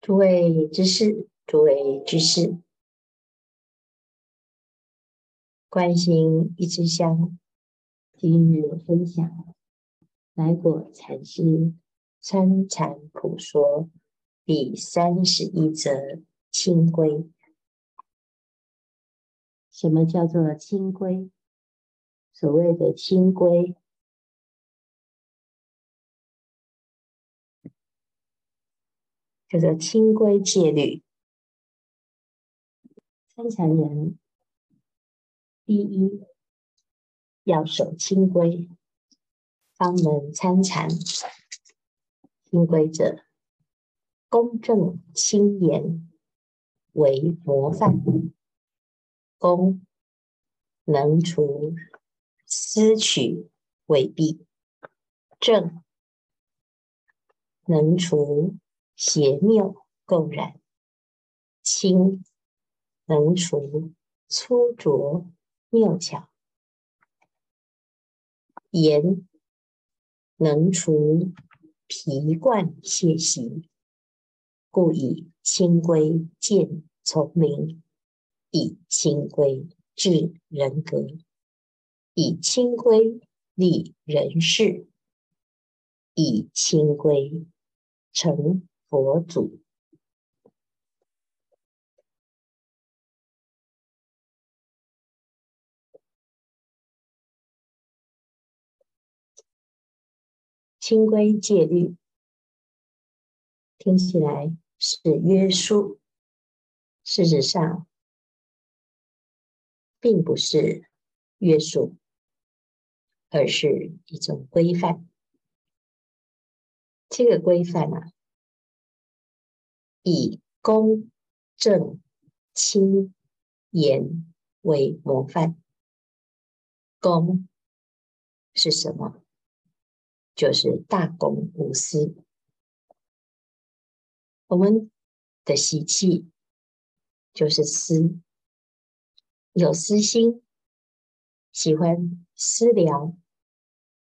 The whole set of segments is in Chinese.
诸位知识，诸位居士，观心一支香，今日分享来果禅师参禅普说第三十一则清规。什么叫做清规？所谓的清规。叫做清规戒律，参禅人第一要守清规，方能参禅。清规者，公正清严为模范。公能除私取伪弊，正能除。邪谬垢染，清能除粗拙谬巧，严能除疲惯懈习，故以清规见聪明，以清规治人格，以清规立人事，以清规成。佛祖清规戒律听起来是约束，事实上并不是约束，而是一种规范。这个规范啊。以公正清严为模范。公是什么？就是大公无私。我们的习气就是私，有私心，喜欢私聊，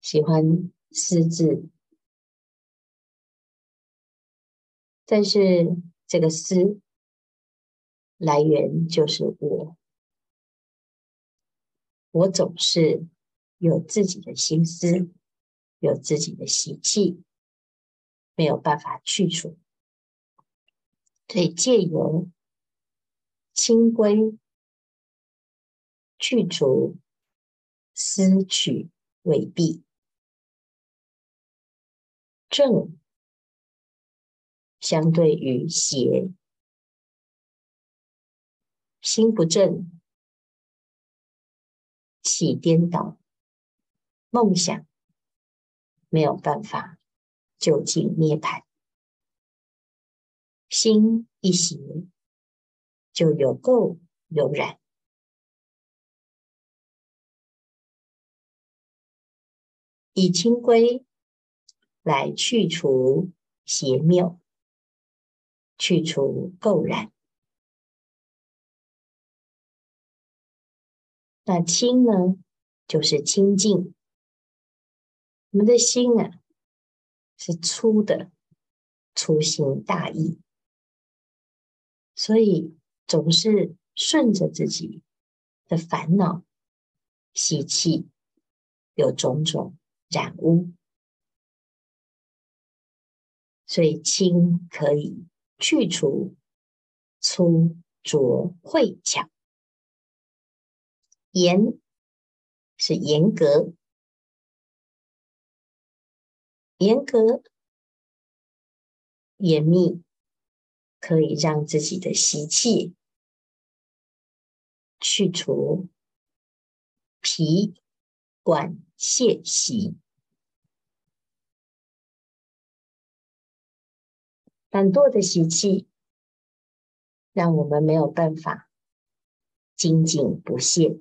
喜欢私自。但是这个思来源就是我，我总是有自己的心思，有自己的习气，没有办法去除，所以借由清规去除私取伪弊，正。相对于邪，心不正，起颠倒，梦想没有办法究竟涅槃。心一邪，就有垢有染。以清规来去除邪谬。去除垢染，那清呢？就是清净。我们的心啊，是粗的，粗心大意，所以总是顺着自己的烦恼习气，有种种染污，所以清可以。去除粗拙秽巧，严是严格，严格严密，可以让自己的习气去除疲惯懈习。懒惰的习气，让我们没有办法精进不懈。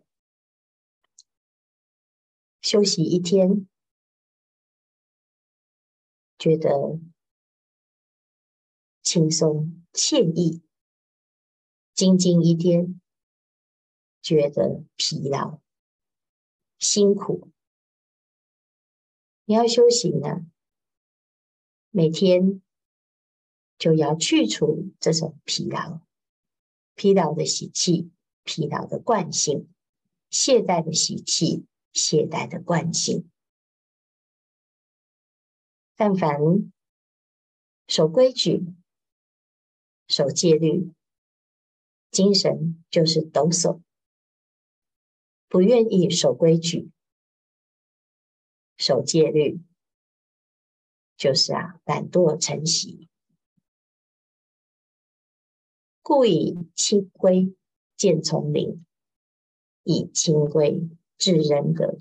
休息一天，觉得轻松惬意；精进一天，觉得疲劳辛苦。你要修行呢，每天。就要去除这种疲劳、疲劳的习气、疲劳的惯性、懈怠的习气、懈怠的惯性。但凡守规矩、守戒律，精神就是抖擞；不愿意守规矩、守戒律，就是啊懒惰成习。故以清规建丛林，以清规治人格，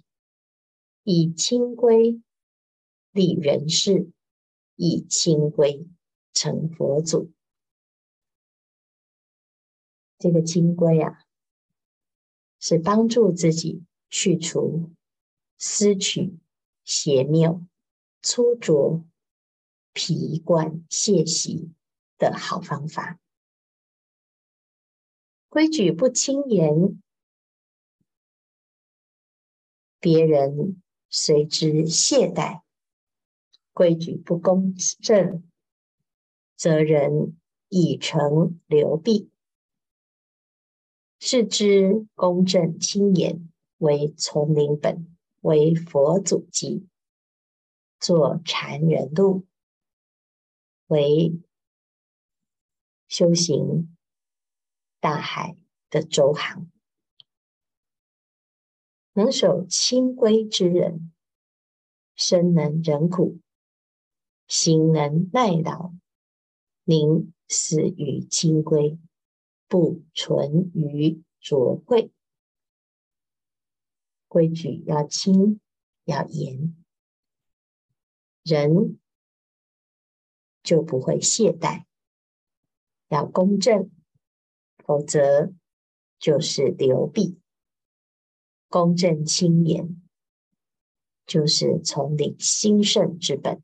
以清规立人事，以清规成佛祖。这个清规啊，是帮助自己去除私取、邪谬、粗浊、疲惯、懈习的好方法。规矩不轻严，别人随之懈怠；规矩不公正，则人已成流弊。是之公正清严，为丛林本，为佛祖基，作禅人路，为修行。大海的周航，能守清规之人，身能忍苦，心能耐劳，宁死于清规，不存于浊秽。规矩要清，要严，人就不会懈怠，要公正。否则就是流弊，公正清严就是丛林兴盛之本，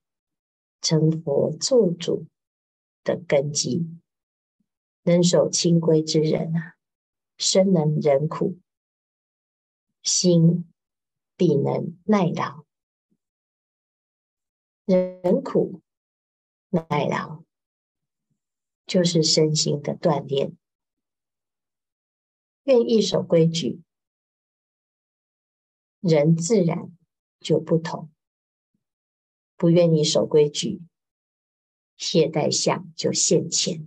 成佛作主的根基。能守清规之人啊，身能忍苦，心必能耐劳。忍苦耐劳，就是身心的锻炼。愿意守规矩，人自然就不同；不愿意守规矩，懈怠相就现前。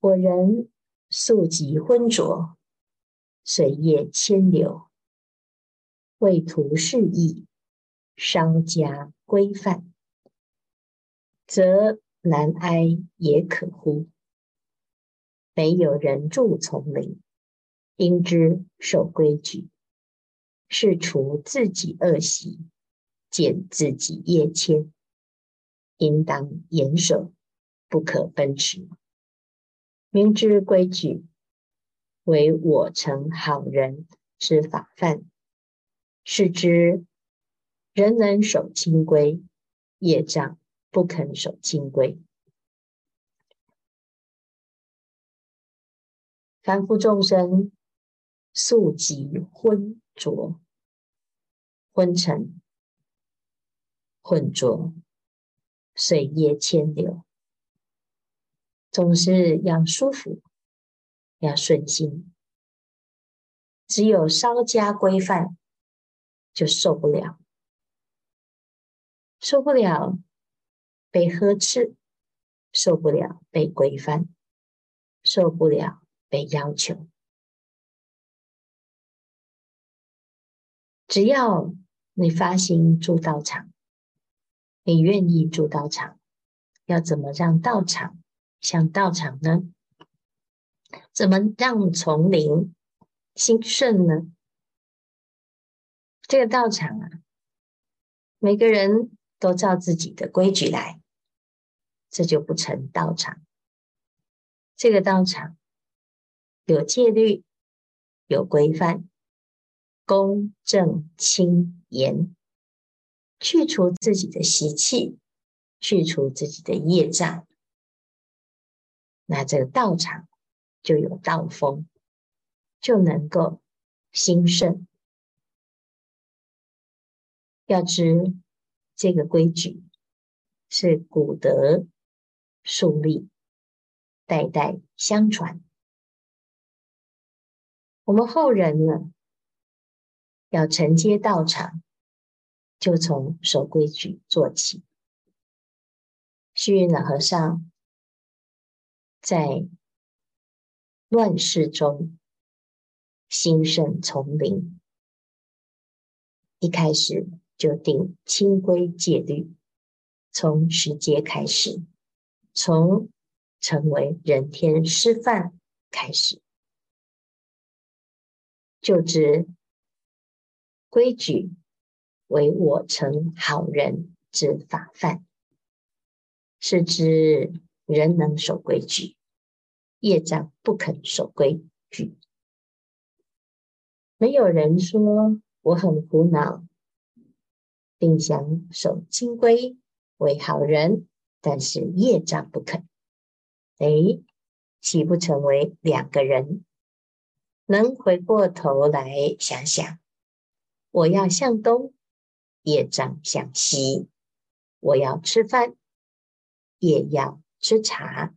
我人素习昏浊，随业迁流，为图示意，稍加规范，则难挨也可乎？没有人住丛林，应知守规矩，是除自己恶习，减自己业迁，应当严守，不可分迟。明知规矩为我成好人之法范，是知人能守清规，业障不肯守清规。凡夫众生素即昏浊、昏沉、混浊，随业迁流，总是要舒服，要顺心。只有稍加规范，就受不了，受不了被呵斥，受不了被规范，受不了。被要求，只要你发心住道场，你愿意住道场，要怎么让道场像道场呢？怎么让丛林兴盛呢？这个道场啊，每个人都照自己的规矩来，这就不成道场。这个道场。有戒律，有规范，公正清严，去除自己的习气，去除自己的业障，那这个道场就有道风，就能够兴盛。要知这个规矩是古德树立，代代相传。我们后人呢，要承接道场，就从守规矩做起。虚云老和尚在乱世中兴盛丛林，一开始就定清规戒律，从十戒开始，从成为人天师范开始，就知规矩为我成好人之法范，是知人能守规矩。业障不肯守规矩，没有人说我很苦恼，并想守清规为好人，但是业障不肯。哎，岂不成为两个人？能回过头来想想，我要向东，业障向西；我要吃饭，也要吃茶。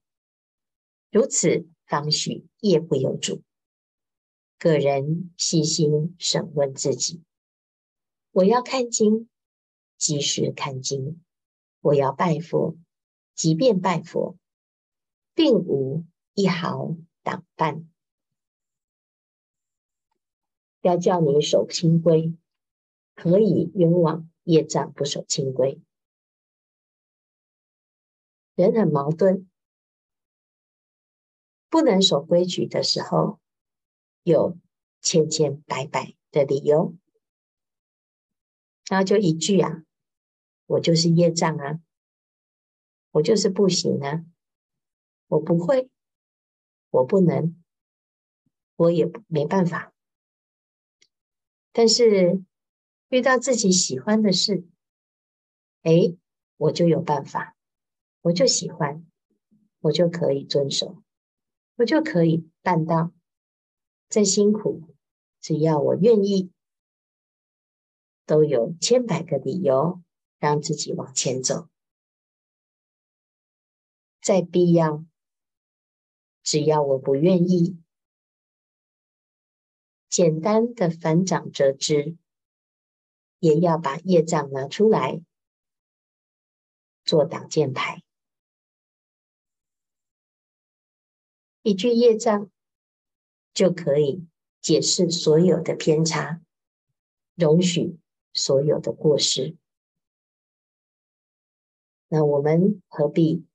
如此方许业不由主。个人细心审问自己：我要看经，即时看经；我要拜佛，即便拜佛，并无一毫挡绊。要叫你守清规，何以冤枉业障不守清规？人很矛盾。不能守规矩的时候，有千千百百的理由，然后就一句啊，我就是业障啊，我就是不行啊，我不会，我不能，我也没办法。但是遇到自己喜欢的事，哎，我就有办法，我就喜欢，我就可以遵守。我就可以办到，再辛苦，只要我愿意，都有千百个理由让自己往前走。再必要，只要我不愿意，简单的反掌折枝，也要把业障拿出来做挡箭牌。一句业障就可以解释所有的偏差，容许所有的过失。那我们何必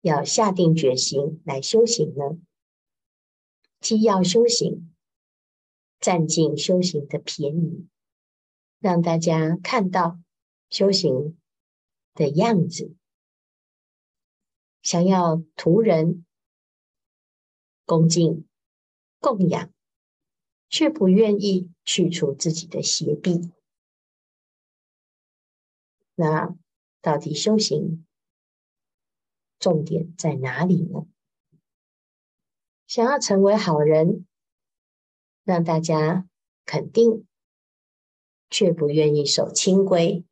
要下定决心来修行呢？既要修行，占尽修行的便宜，让大家看到修行的样子，想要图人。恭敬供养，却不愿意去除自己的邪弊。那到底修行重点在哪里呢？想要成为好人，让大家肯定，却不愿意守清规，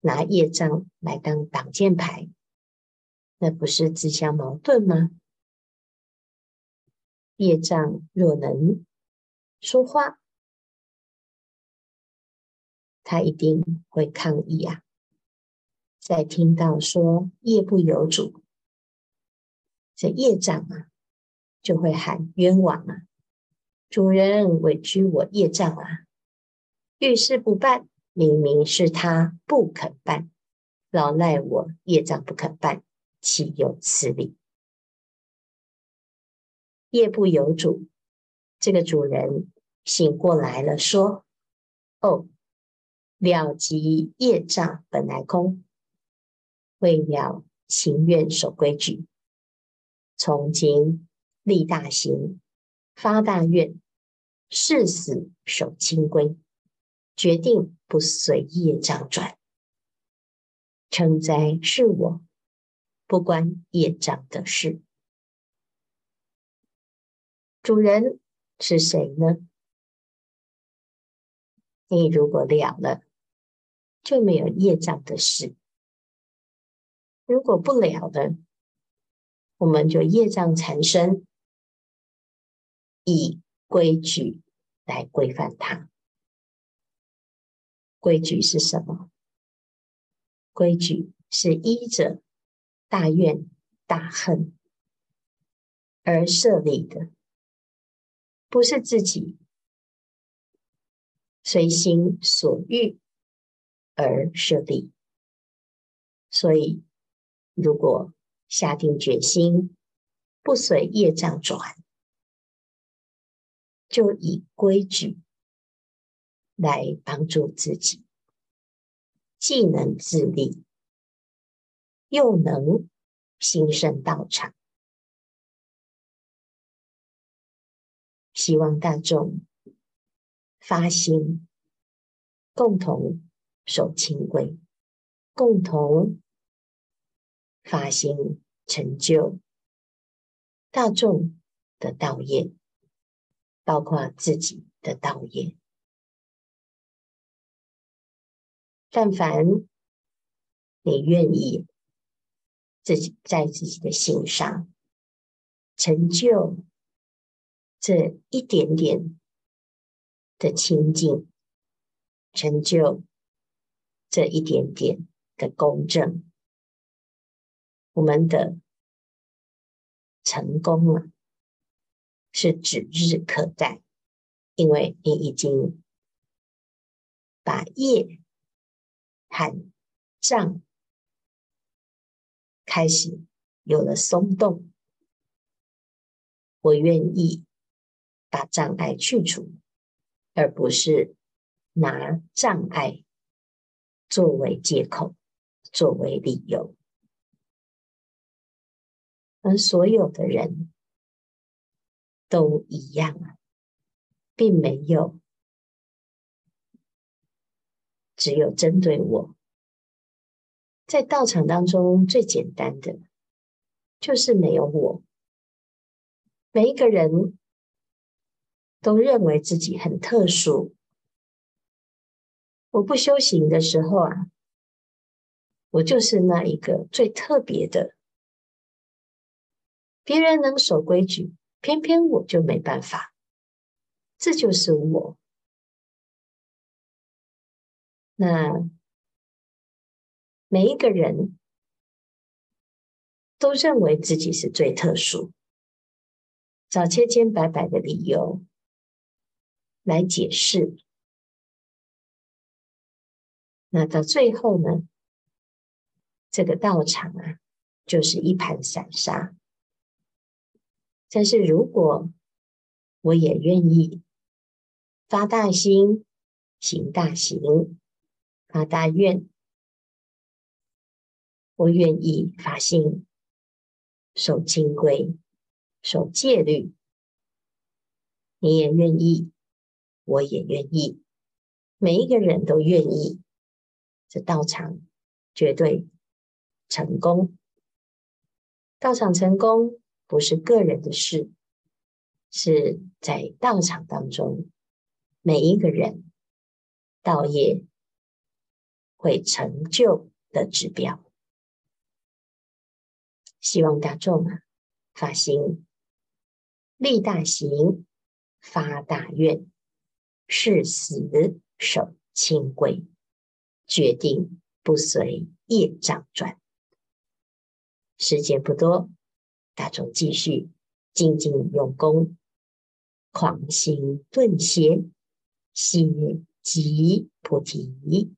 拿业障来当挡箭牌，那不是自相矛盾吗？业障若能说话，他一定会抗议啊！在听到说业不由主，这业障啊，就会喊冤枉啊！主人委屈我业障啊，遇事不办，明明是他不肯办，老赖我业障不肯办，岂有此理？业不由主，这个主人醒过来了，说：“哦，了即业障本来空，为了情愿守规矩，从今立大行，发大愿，誓死守清规，决定不随业障转。成灾是我，不关业障的事。”主人是谁呢？你如果了了，就没有业障的事。如果不了的，我们就业障缠身，以规矩来规范它。规矩是什么？规矩是依着大愿大恨而设立的，不是自己随心所欲而设立。所以，如果下定决心，不随业障转，就以规矩来帮助自己，既能自立，又能兴盛道场。希望大众发心，共同守清规，共同。发心成就大众的道业，包括自己的道业。但凡你愿意自己在自己的心上成就这一点点的清净，成就这一点点的公正。我们的成功啊，是指日可待，因为你已经把业和障开始有了松动。我愿意把障碍去除，而不是拿障碍作为借口，作为理由。而所有的人都一样啊，并没有只有针对我。在道场当中，最简单的就是没有我。每一个人都认为自己很特殊。我不修行的时候啊，我就是那一个最特别的。别人能守规矩，偏偏我就没办法。这就是我。那每一个人都认为自己是最特殊，找千千百百的理由来解释。那到最后呢，这个道场啊，就是一盘散沙。但是，如果我也愿意发大心、行大行、发大愿，我愿意发心守清规、守戒律，你也愿意，我也愿意，每一个人都愿意，这道场绝对成功。道场成功。不是个人的事，是在道场当中，每一个人道业会成就的指标。希望大众啊，发心立大行，发大愿，誓死守清规，决定不随业障转。时间不多。大众继续精进用功，狂心顿歇，歇即菩提。